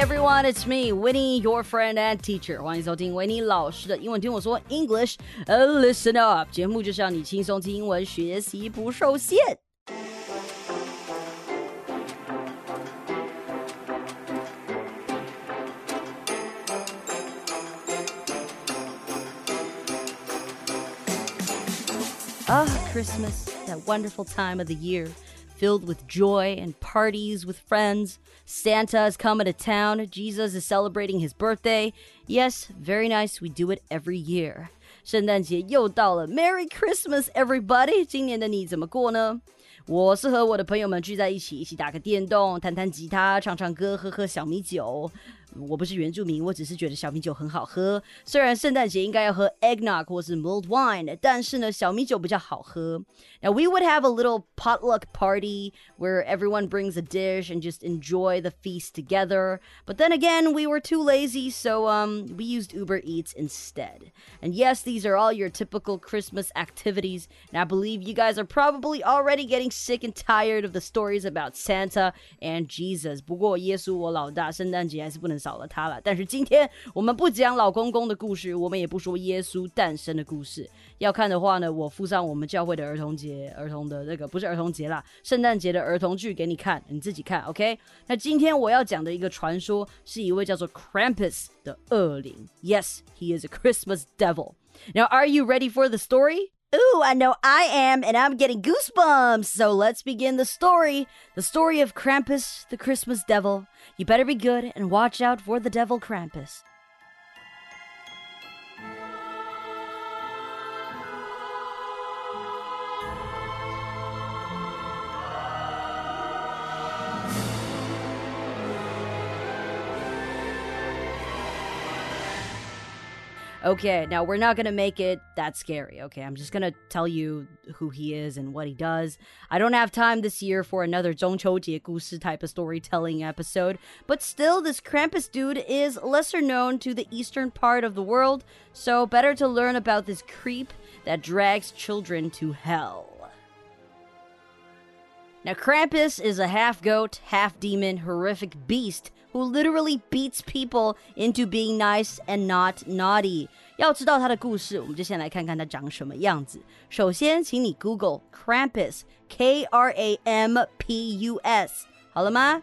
everyone, it's me, Winnie, your friend and teacher. 欢迎收听维尼老师的英文听我说 English. listen up，节目就是让你轻松听英文，学习不受限。Ah, Christmas, that wonderful time of the year filled with joy and parties with friends. Santa is coming to town. Jesus is celebrating his birthday. Yes, very nice. We do it every year. 圣诞节又到了，Merry Christmas, everybody！今年的你怎么过呢？我是和我的朋友们聚在一起，一起打个电动，弹弹吉他，唱唱歌，喝喝小米酒。 我不是原住民，我只是觉得小米酒很好喝。虽然圣诞节应该要喝 eggnog 或是 mulled wine，但是呢，小米酒比较好喝。Now we would have a little potluck party where everyone brings a dish and just enjoy the feast together. But then again, we were too lazy, so um, we used Uber Eats instead. And yes, these are all your typical Christmas activities. And I believe you guys are probably already getting sick and tired of the stories about Santa and Jesus. 不过耶稣我老大，圣诞节还是不能 少了他了。但是今天我们不讲老公公的故事，我们也不说耶稣诞生的故事。要看的话呢，我附上我们教会的儿童节、儿童的那个不是儿童节啦，圣诞节的儿童剧给你看，你自己看，OK？那今天我要讲的一个传说，是一位叫做 Krampus 的恶灵。Yes, he is a Christmas devil. Now, are you ready for the story? Ooh, I know I am, and I'm getting goosebumps. So let's begin the story. The story of Krampus, the Christmas devil. You better be good and watch out for the devil Krampus. Okay, now we're not gonna make it that scary, okay? I'm just gonna tell you who he is and what he does. I don't have time this year for another 中秋节故事 type of storytelling episode, but still, this Krampus dude is lesser known to the eastern part of the world, so better to learn about this creep that drags children to hell. Now, Krampus is a half goat, half demon, horrific beast who literally beats people into being nice and not naughty. 要知道他的故事，我们就先来看看他长什么样子。首先，请你 Google Krampus，K R A M P U S，好了吗？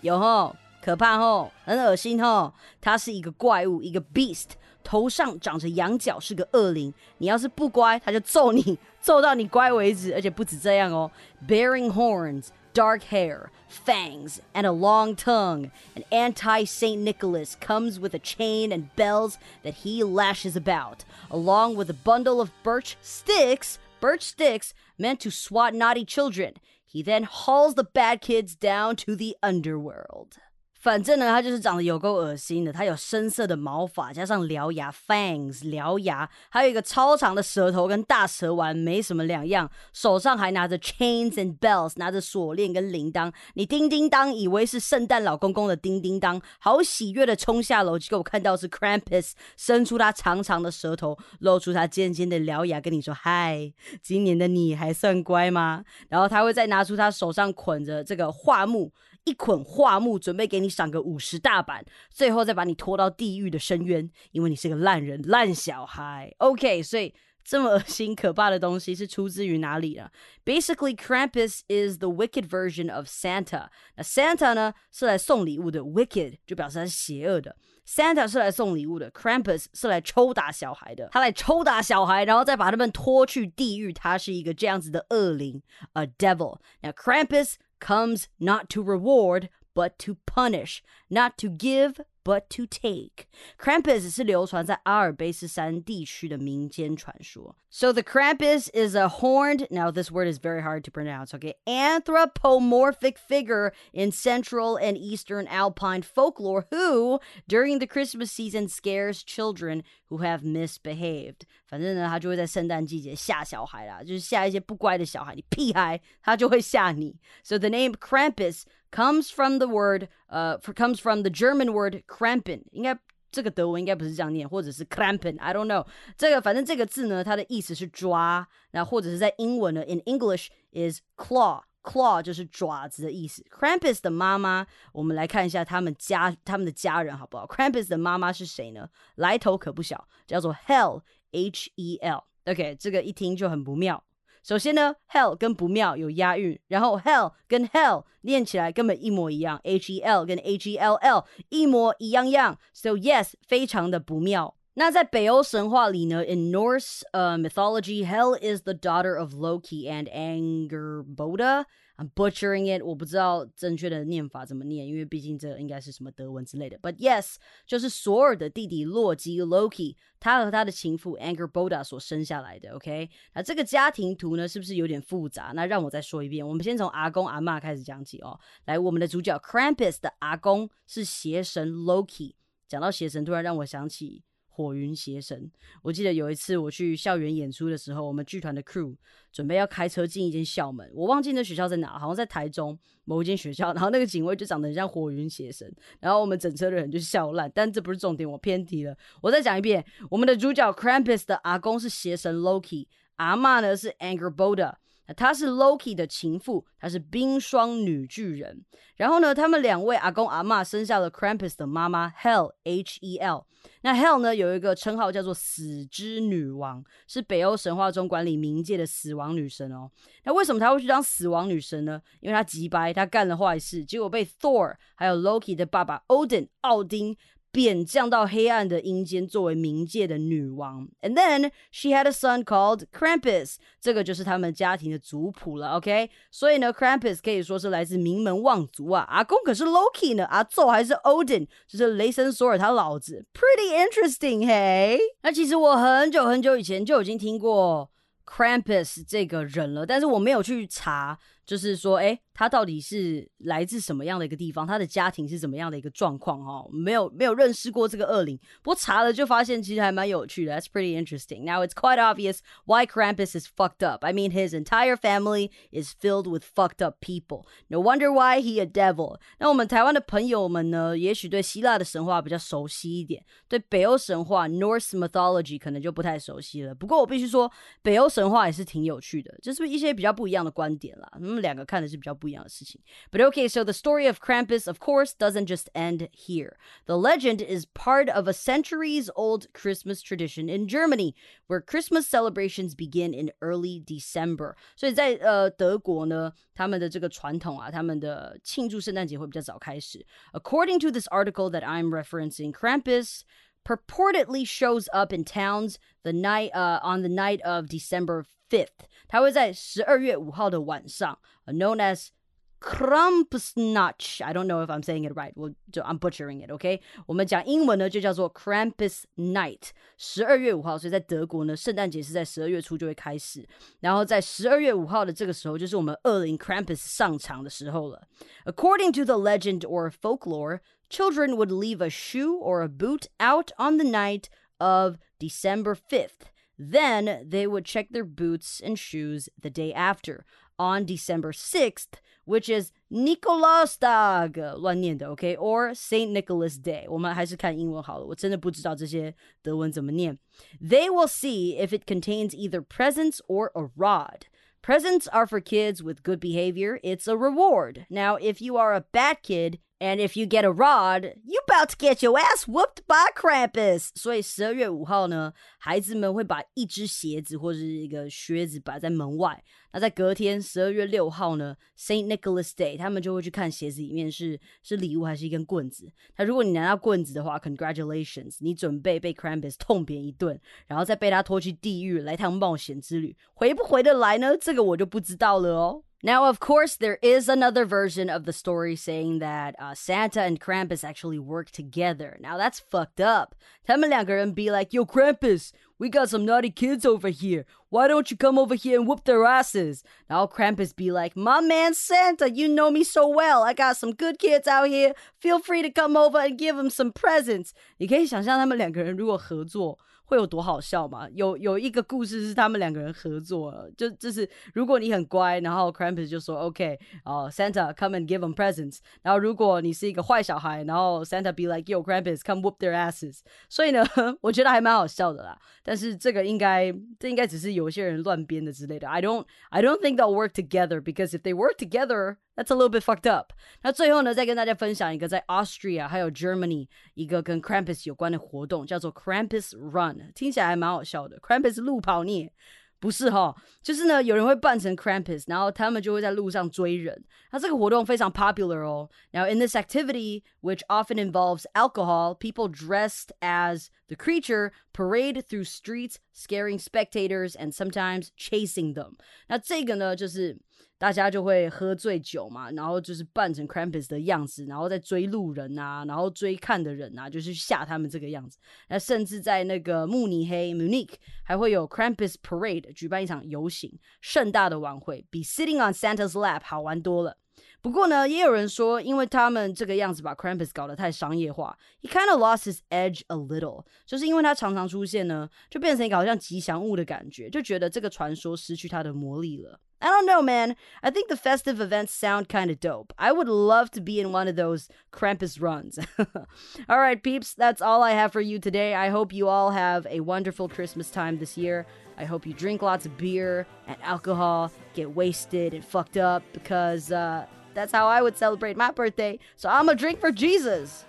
有吼，可怕吼，很恶心吼。他是一个怪物，一个 beast，头上长着羊角，是个恶灵。你要是不乖，他就揍你，揍到你乖为止。而且不止这样哦，bearing horns。 Dark hair, fangs, and a long tongue. An anti St. Nicholas comes with a chain and bells that he lashes about, along with a bundle of birch sticks, birch sticks meant to swat naughty children. He then hauls the bad kids down to the underworld. 反正呢，它就是长得有够恶心的。它有深色的毛发，加上獠牙 （fangs）、獠牙，还有一个超长的舌头，跟大蛇丸没什么两样。手上还拿着 chains and bells，拿着锁链跟铃铛。你叮叮当，以为是圣诞老公公的叮叮当，好喜悦的冲下楼，结果看到是 Krampus，伸出他长长的舌头，露出他尖尖的獠牙，跟你说：“嗨，今年的你还算乖吗？”然后他会再拿出他手上捆着这个画木。一捆画木，准备给你赏个五十大板，最后再把你拖到地狱的深渊，因为你是个烂人、烂小孩。OK，所以这么恶心可怕的东西是出自于哪里呢？Basically, Krampus is the wicked version of Santa。那 Santa 呢是来送礼物的，wicked 就表示他是邪恶的。Santa 是来送礼物的，Krampus 是来抽打小孩的。他来抽打小孩，然后再把他们拖去地狱。他是一个这样子的恶灵，a devil。那 Krampus comes not to reward, but to punish, not to give, but to take. Krampus 是流传在阿尔卑斯山地区的民间传说。So the Krampus is a horned, now this word is very hard to pronounce, okay, anthropomorphic figure in central and eastern alpine folklore who, during the Christmas season, scares children who have misbehaved. 反正呢，他就会在圣诞季节吓小孩啦，就是吓一些不乖的小孩，你屁孩，他就会吓你。So the name Krampus comes from the word 呃、uh, comes from the German word krampen，应该这个德文应该不是这样念，或者是 krampen，I don't know。这个反正这个字呢，它的意思是抓，那或者是在英文呢，in English is claw。claw 就是爪子的意思。Krampus 的妈妈，我们来看一下他们家他们的家人好不好？Krampus 的妈妈是谁呢？来头可不小，叫做 Hell H E L。OK，这个一听就很不妙。首先呢，hell 跟不妙有押韵，然后 hell 跟 hell 念起来根本一模一样，h e l 跟 h e l l 一模一样样。So yes，非常的不妙。那在北欧神话里呢，in Norse uh, mythology, Hel is the daughter of Loki and Angerboda. I'm butchering it，我不知道正确的念法怎么念，因为毕竟这应该是什么德文之类的。But yes，就是索尔的弟弟洛基 Loki，他和他的情妇 Angerboda 所生下来的。OK，那这个家庭图呢，是不是有点复杂？那让我再说一遍，我们先从阿公阿妈开始讲起哦。来，我们的主角 Krampus 的阿公是邪神 Loki。讲到邪神，突然让我想起。火云邪神，我记得有一次我去校园演出的时候，我们剧团的 crew 准备要开车进一间校门，我忘记那学校在哪，好像在台中某一间学校，然后那个警卫就长得很像火云邪神，然后我们整车的人就笑烂。但这不是重点，我偏题了。我再讲一遍，我们的主角 Krampus 的阿公是邪神 Loki，阿妈呢是 Angerboda。她是 Loki 的情妇，她是冰霜女巨人。然后呢，他们两位阿公阿妈生下了 Krampus 的妈妈 Hell H E L。那 Hel 呢有一个称号叫做死之女王，是北欧神话中管理冥界的死亡女神哦。那为什么她会去当死亡女神呢？因为她急白，她干了坏事，结果被 Thor 还有 Loki 的爸爸 Odin 奥丁。贬降到黑暗的阴间，作为冥界的女王。And then she had a son called Krampus，这个就是他们家庭的族谱了。OK，所以呢，Krampus 可以说是来自名门望族啊。阿公可是 Loki 呢，阿祖还是 Odin，就是雷神索尔他老子。Pretty interesting，嘿。那其实我很久很久以前就已经听过 Krampus 这个人了，但是我没有去查。就是说，哎，他到底是来自什么样的一个地方？他的家庭是怎么样的一个状况？哈，没有没有认识过这个恶灵。不过查了就发现，其实还蛮有趣的。That's pretty interesting. Now it's quite obvious why Krampus is fucked up. I mean, his entire family is filled with fucked up people. No wonder why he a devil. 那我们台湾的朋友们呢，也许对希腊的神话比较熟悉一点，对北欧神话 Norse mythology 可能就不太熟悉了。不过我必须说，北欧神话也是挺有趣的，就是一些比较不一样的观点啦。嗯。两个看的是比较不一样的事情。But okay, so the story of Krampus, of course, doesn't just end here. The legend is part of a centuries old Christmas tradition in Germany, where Christmas celebrations begin in early December. 所以在呃德国呢，他们的这个传统啊，他们的庆祝圣诞节会比较早开始。According to this article that I'm referencing, Krampus purportedly shows up in towns the night uh, on the night of December 5th，它会在十二月五号的晚上，known as Krampusnacht. I don't know if I'm saying it right. 我就 I'm butchering it. OK，我们讲英文呢就叫做 Krampus Night。十二月五号，所以在德国呢，圣诞节是在十二月初就会开始。然后在十二月五号的这个时候，就是我们恶灵 Krampus 上场的时候了。According to the legend or folklore, children would leave a shoe or a boot out on the night of December 5th. Then they would check their boots and shoes the day after, on December 6th, which is Nikolaustag 乱念的，OK, or Saint Nicholas Day. 我们还是看英文好了，我真的不知道这些德文怎么念。They will see if it contains either presents or a rod. Presents are for kids with good behavior. It's a reward. Now, if you are a bad kid, and if you get a rod, you about to get your ass whooped by Krampus。所以十二月五号呢，孩子们会把一只鞋子或者一个靴子摆在门外。那在隔天十二月六号呢，Saint Nicholas Day，他们就会去看鞋子里面是是礼物还是一根棍子。那如果你拿到棍子的话，Congratulations，你准备被 Krampus 痛扁一顿，然后再被他拖去地狱来趟冒险之旅。回不回得来呢？这个我就不知道了哦。Now, of course, there is another version of the story saying that uh, Santa and Krampus actually work together. Now, that's fucked up. 他们两个人 be like, Yo, Krampus, we got some naughty kids over here. Why don't you come over here and whoop their asses? Now, Krampus be like, My man Santa, you know me so well. I got some good kids out here. Feel free to come over and give them some presents. 你可以想象他们两个人如果合作。 会有多好笑吗？有有一个故事是他们两个人合作，就就是如果你很乖，然后 Krampus 就说 OK，哦，Santa come and give them presents。然后如果你是一个坏小孩，然后 Santa be like Yo Krampus come whoop their asses。所以呢，我觉得还蛮好笑的啦。但是这个应该这应该只是有些人乱编的之类的。I don't I don't think they'll work together because if they work together that's a little bit fucked up。那最后呢，再跟大家分享一个在 Austria 还有 Germany 一个跟 Krampus 有关的活动，叫做 Krampus Run，听起来还蛮好笑的。Krampus 路跑你也不是哈，就是呢，有人会扮成 Krampus，然后他们就会在路上追人。那这个活动非常 popular 哦。Now in this activity, which often involves alcohol, people dressed as the creature parade through streets, scaring spectators and sometimes chasing them。那这个呢，就是 大家就会喝醉酒嘛，然后就是扮成 Krampus 的样子，然后再追路人啊，然后追看的人啊，就是吓他们这个样子。那甚至在那个慕尼黑 （Munich） 还会有 Krampus Parade，举办一场游行，盛大的晚会，比 Sitting on Santa's Lap 好玩多了。不过呢，也有人说，因为他们这个样子把 Krampus 搞得太商业化，he kind of lost his edge a little，就是因为他常常出现呢，就变成一个好像吉祥物的感觉，就觉得这个传说失去它的魔力了。I don't know, man. I think the festive events sound kind of dope. I would love to be in one of those Krampus runs. all right, peeps, that's all I have for you today. I hope you all have a wonderful Christmas time this year. I hope you drink lots of beer and alcohol, get wasted and fucked up because uh, that's how I would celebrate my birthday. So I'm a drink for Jesus.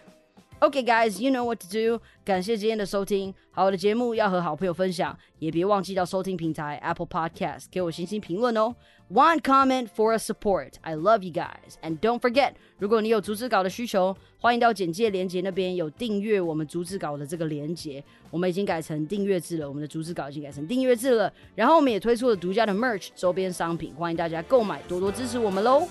Okay, guys, you know what to do. 感谢今天的收听，好的节目要和好朋友分享，也别忘记到收听平台 Apple Podcast 给我星星评论哦。One comment for a support. I love you guys, and don't forget，如果你有逐字稿的需求，欢迎到简介连接那边有订阅我们逐字稿的这个连接。我们已经改成订阅制了，我们的逐字稿已经改成订阅制了。然后我们也推出了独家的 merch 周边商品，欢迎大家购买，多多支持我们喽。